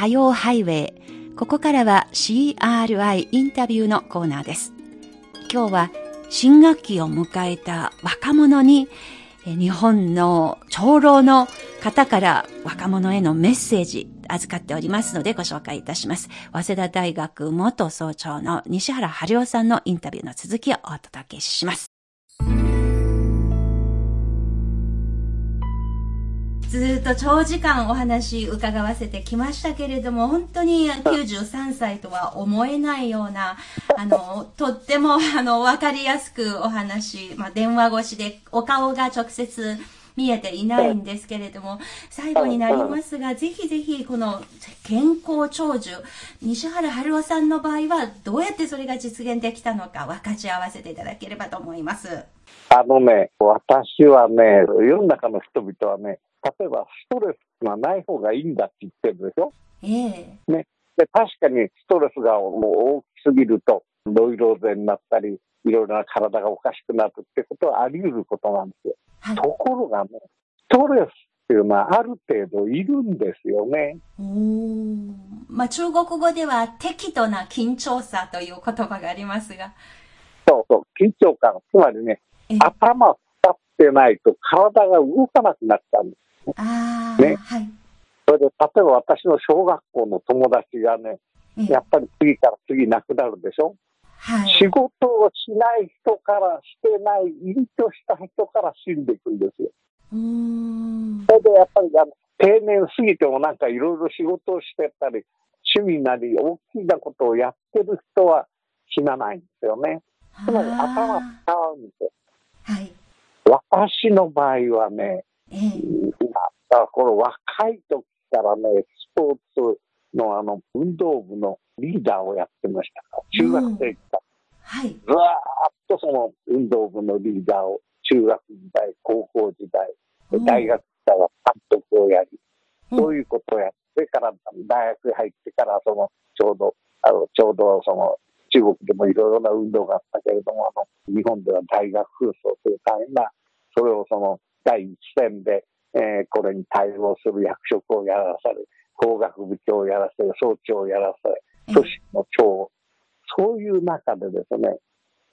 火曜ハイウェイ。ここからは CRI インタビューのコーナーです。今日は新学期を迎えた若者に日本の長老の方から若者へのメッセージ預かっておりますのでご紹介いたします。早稲田大学元総長の西原春夫さんのインタビューの続きをお届けします。ずっと長時間お話伺わせてきましたけれども、本当に93歳とは思えないような、あの、とっても、あの、わかりやすくお話、まあ、電話越しでお顔が直接見えていないんですけれども、最後になりますが、ぜひぜひこの健康長寿、西原春夫さんの場合は、どうやってそれが実現できたのか分かち合わせていただければと思います。あのね、私はね、世の中の人々はね、例えばストレスがない方がいいんだって言ってるでしょ？ええね、で確かにストレスがもう大きすぎると、ノイローゼになったり、いろいろな体がおかしくなるってことはあり得ることなんですよ。はい、ところがね、ストレスっていうのはある程度いるんですよね。まあ、中国語では適度な緊張さという言葉がありますが。そうそう、緊張感。つまりね、頭使ってないと体が動かなくなっちゃうんです。あね、はい。それで、例えば私の小学校の友達がね、やっぱり次から次亡くなるでしょ、はい、仕事をしない人からしてない、入りとした人から死んでいくんですよ。うんそれでやっぱりあの定年過ぎてもなんかいろいろ仕事をしてたり、趣味なり大きなことをやってる人は死なないんですよね。つまり頭使うんですよ。はい、私の場合はね、えー、だこの若い時からね、スポーツのあの運動部のリーダーをやってました。から、中学生から、はい、ずーっとその運動部のリーダーを中学時代、高校時代、大学時代は監督をやり、そういうことをやって、から大学に入ってからそのちょうど、あのちょうどその中国でもいろいろな運動があったけれども、あの日本では大学紛争という大変な、それをその第一線でえー、これに対応する役職をやらされ、工学部長をやらせる、総長をやらされ、組織の長、そういう中でですね、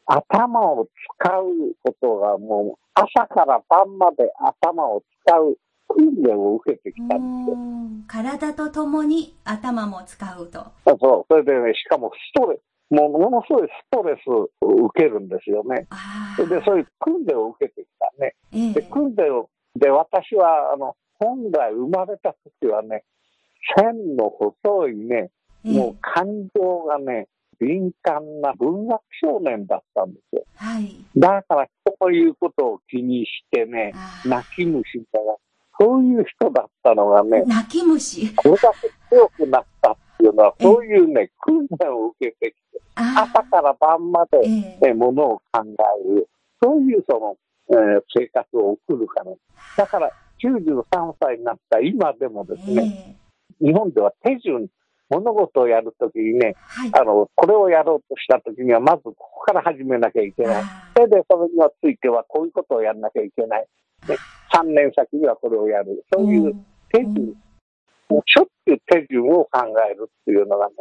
頭を使うことがもう朝から晩まで頭を使う訓練を受けてきたんですよ。体とともに頭も使うと。そう、それでね、しかもストレス、もうものすごいストレスを受けるんですよね。で、そういう訓練を受けてきたね。えー、で訓練をで、私は、あの、本来生まれた時はね、線の細いね、もう感情がね、敏感な文学少年だったんですよ。はい、だから、こういうことを気にしてね、泣き虫だが、そういう人だったのがね、泣き虫。これだけ強くなったっていうのは、そういうね、訓練を受けてきて、朝から晩まで、ね、ものを考える、そういうそのえー、生活を送るから。だから、93歳になった今でもですね、えー、日本では手順、物事をやるときにね、はい、あの、これをやろうとしたときには、まずここから始めなきゃいけない。それで、それにはついては、こういうことをやらなきゃいけない。ね、3年先にはこれをやる。そういう手順、もうしょっちゅう手順を考えるっていうのがね、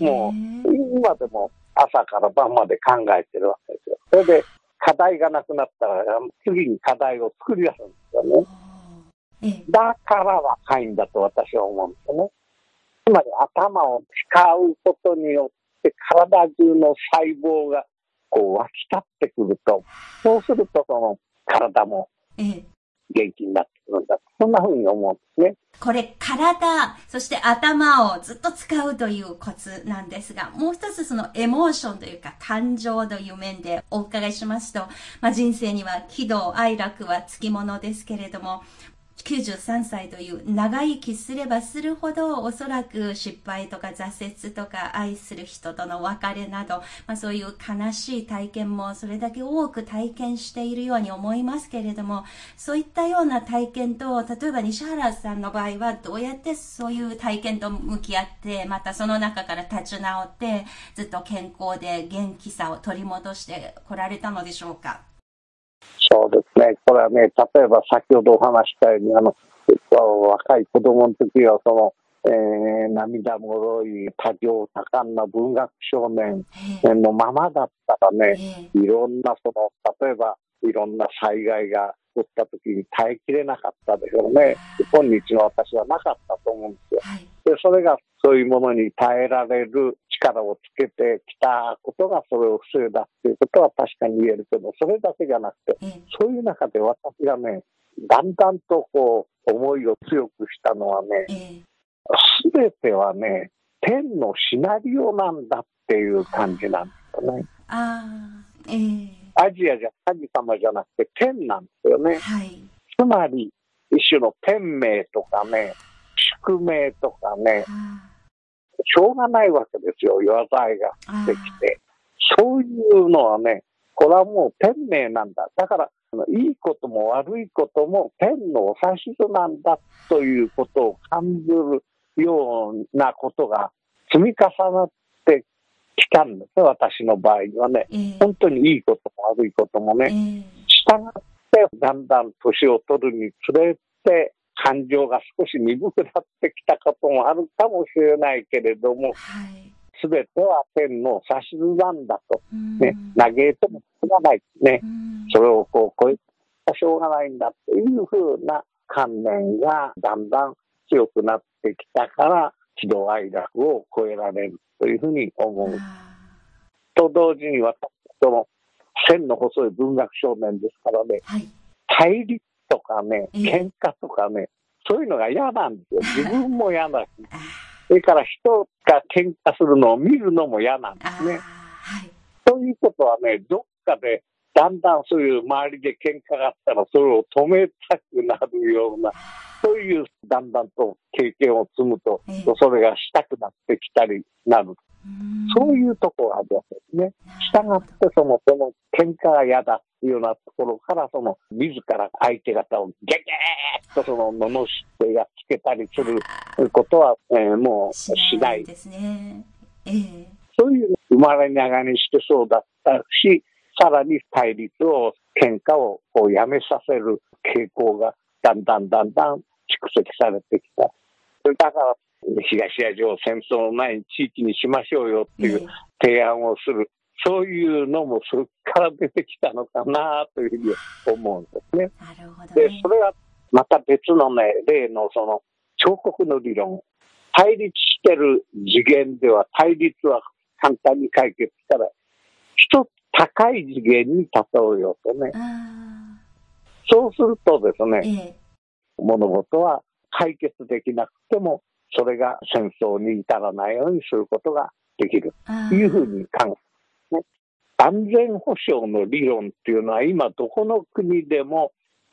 もう、今でも朝から晩まで考えてるわけですよ。それで、課題がなくなったら、次に課題を作り出すんですよね。だから若いんだと私は思うんですよね。つまり頭を使うことによって体中の細胞がこう湧き立ってくると、そうするとその体も元気になってくるんだ。そんなふうに思うんですね。これ、体、そして頭をずっと使うというコツなんですが、もう一つそのエモーションというか感情という面でお伺いしますと、まあ、人生には喜怒哀楽はつきものですけれども、93歳という長生きすればするほどおそらく失敗とか挫折とか愛する人との別れなど、まあ、そういう悲しい体験もそれだけ多く体験しているように思いますけれどもそういったような体験と例えば西原さんの場合はどうやってそういう体験と向き合ってまたその中から立ち直ってずっと健康で元気さを取り戻してこられたのでしょうか？そうですね、これはね、例えば先ほどお話したように、あの若い子供の時はそのえー、涙もろい多情多感な文学少年のままだったらね、いろんなその、例えばいろんな災害が起こった時に耐えきれなかったでしょうね。今日の私はなかったと思うんですよ。で、それがそういうものに耐えられる力をつけてきたことがそれを防いだっていうことは確かに言えるけど、それだけじゃなくて、そういう中で私がね、だんだんとこう、思いを強くしたのはね、すべてはね、天のシナリオなんだっていう感じなんですよね。あえー、アジアじゃ神様じゃなくて天なんですよね。はい、つまり、一種の天命とかね、宿命とかね、しょうがないわけですよ、災いができて。そういうのはね、これはもう天命なんだ。だから、いいことも悪いことも天のお指図なんだということを感じるようなことが積み重なってきたんですね、私の場合にはね。えー、本当にいいことも悪いこともね。えー、従ってだんだん年を取るにつれて感情が少し鈍くなってきたこともあるかもしれないけれども、す、べ、ては天の指図なんだと。ね、嘆いてもしょうがない。ね。それをこう超えたしょうがないんだというふうな観念がだんだん強くなってきたから、喜怒哀楽を超えられるというふうに思う。と同時に私その線の細い文学少年ですからね、はい、対立とかね、喧嘩とかね、そういうのが嫌なんですよ。自分も嫌だし、それから人が喧嘩するのを見るのも嫌なんですね。はい、そういうことはね、どっかでだんだんそういう周りで喧嘩があったら、それを止めたくなるような、そういうだんだんと経験を積むと、それがしたくなってきたりなる。そういうところがあるわけですね。したがって、その、その喧嘩が嫌だっていうようなところから、その、自ら相手方をゲゲーッとその、罵ってやっつけたりすることは、えー、もうしないですね。えー、そういう生まれながらにしてそうだったし、さらに対立を、喧嘩をこうやめさせる傾向がだんだんだんだん蓄積されてきた。だから、東アジアを戦争の前に地域にしましょうよっていう提案をする。そういうのもそこから出てきたのかなというふうに思うんですね。なるほど、ね、で、それはまた別のね、例のその彫刻の理論。対立してる次元では対立は簡単に解決したら、一つ高い次元に立とうよとね。そうするとですね、ええ、物事は解決できなくても、それが戦争に至らないようにすることができるというふうに考え、ね、安全保障の理論っていうのは今どこの国でも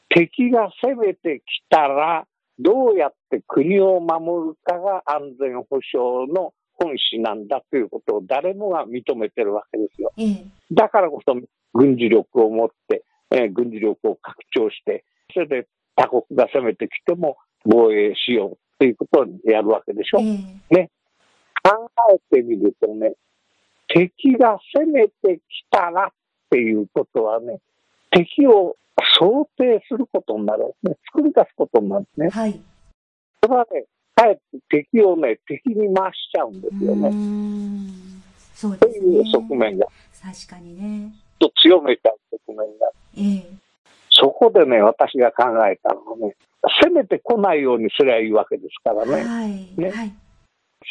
敵が攻めてきたらどうやって国を守るかが安全保障の本旨なんだということを誰もが認めてるわけですよ。だからこそ軍事力を持って、えー、軍事力を拡張して、それで他国が攻めてきても防衛しようということをやるわけでしょ。ね。考えてみるとね、敵が攻めてきたらっていうことはね、敵を想定することになるんですね。作り出すことになるんですね。はい。それはね、かえって敵をね、敵に回しちゃうんですよね。そうですね。いう側面が。確かにね。と強めちゃう側面が。ええそこでね、私が考えたのはね、攻めてこないようにすりゃいいわけですからね。はい、ね、はい、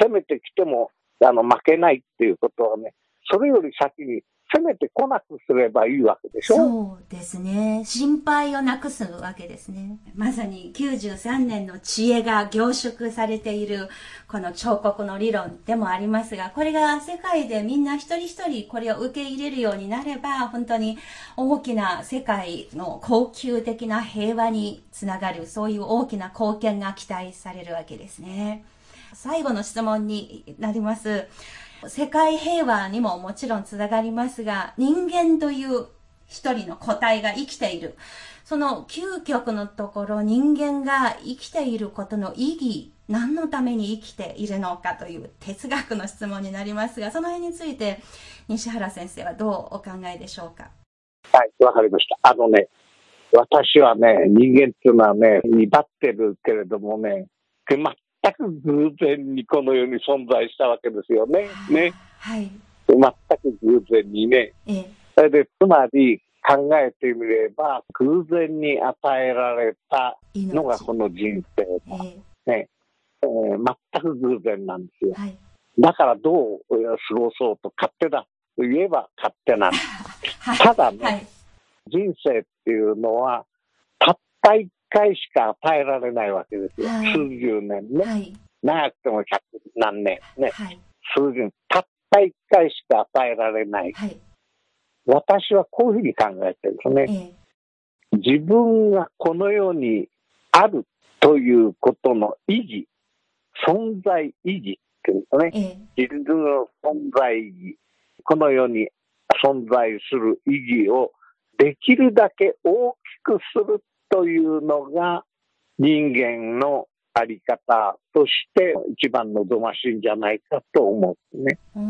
攻めてきてもあの負けないっていうことはね、それより先に攻めてこなくすればいいわけでしょ？そうですね。心配をなくすわけですね。まさに93年の知恵が凝縮されているこの彫刻の理論でもありますが、これが世界でみんな一人一人これを受け入れるようになれば、本当に大きな世界の高級的な平和につながる、そういう大きな貢献が期待されるわけですね。最後の質問になります。世界平和にももちろんつながりますが、人間という一人の個体が生きている。その究極のところ、人間が生きていることの意義、何のために生きているのかという哲学の質問になりますが、その辺について西原先生はどうお考えでしょうか？はい、わかりました。あのね、私はね、人間っていうのはね、威張ってるけれどもね、全く偶然にこの世に存在したわけですよね。ね。はい。全く偶然にね。えそれで、つまり考えてみれば、偶然に与えられたのがこの人生だ。えねえー、全く偶然なんですよ。はい、だからどう過ごそうと勝手だと言えば勝手なんです。はい、ただね、はい、人生っていうのは、たった一回しか与えられないわけですよ。数十年ね。長くても百何年ね。数十年。たった一回しか与えられない。私はこういうふうに考えてるんですね。自分がこの世にあるということの維持、存在維持っていうんですね。自分の存在意義、この世に存在する意義をできるだけ大きくするというのが人間のあり方として一番望ましいんじゃないかと思うんですね。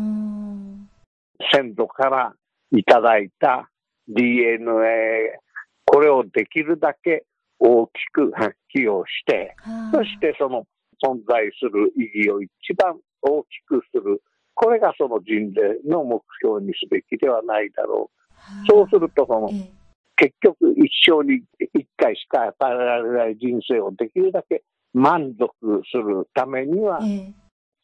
先祖からいただいた DNA、これをできるだけ大きく発揮をして、そしてその存在する意義を一番大きくする。これがその人類の目標にすべきではないだろう。そうすると、その、結局一生に一回しか与えられない人生をできるだけ満足するためには、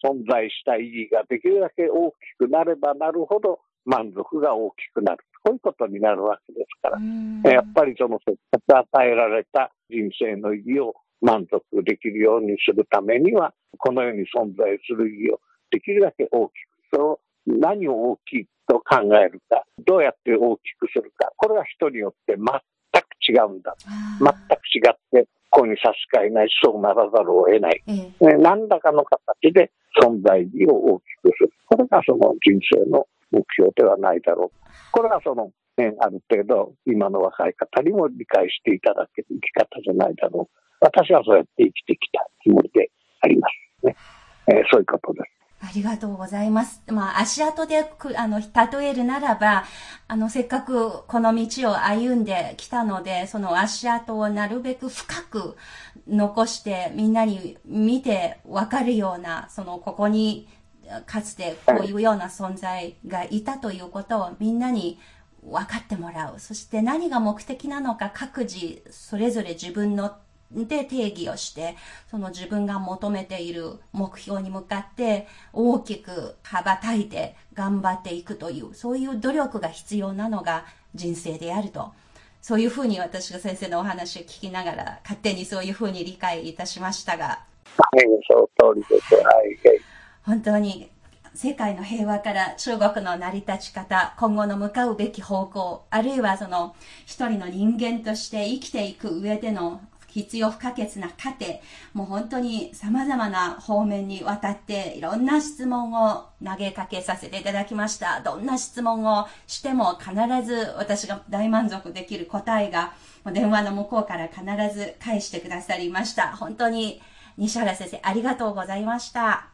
存在した意義ができるだけ大きくなればなるほど満足が大きくなる。こういうことになるわけですから、やっぱりそのせっかく与えられた人生の意義を満足できるようにするためには、この世に存在する意義をできるだけ大きく、その何を大きいと考えるか、どうやって大きくするか、これは人によって全く違うんだ。全く違って、ここに差し支えない、そうならざるを得ない。ええ、何らかの形で存在意義を大きくする。これがその人生の目標ではないだろう。これがその、ね、ある程度、今の若い方にも理解していただける生き方じゃないだろう。私はそうやって生きてきたつもりでありますね。えー、そういうことです。ありがとうございます。まあ、足跡で、あの、例えるならば、あの、せっかくこの道を歩んできたので、その足跡をなるべく深く残して、みんなに見てわかるような、その、ここに、かつてこういうような存在がいたということをみんなに分かってもらう。そして何が目的なのか各自それぞれ自分ので定義をして、その自分が求めている目標に向かって大きく羽ばたいて頑張っていくという、そういう努力が必要なのが人生であると。そういうふうに私が先生のお話を聞きながら、勝手にそういうふうに理解いたしましたが。はい、その通りです。はい。本当に世界の平和から中国の成り立ち方、今後の向かうべき方向、あるいはその一人の人間として生きていく上での必要不可欠な過程、もう本当に様々な方面にわたっていろんな質問を投げかけさせていただきました。どんな質問をしても必ず私が大満足できる答えが電話の向こうから必ず返してくださりました。本当に西原先生ありがとうございました。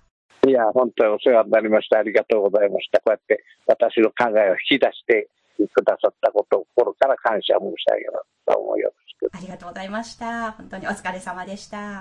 いや、本当にお世話になりました。ありがとうございました。こうやって私の考えを引き出してくださったことを心から感謝申し上げます。どうもよろしく。ありがとうございました。本当にお疲れ様でした。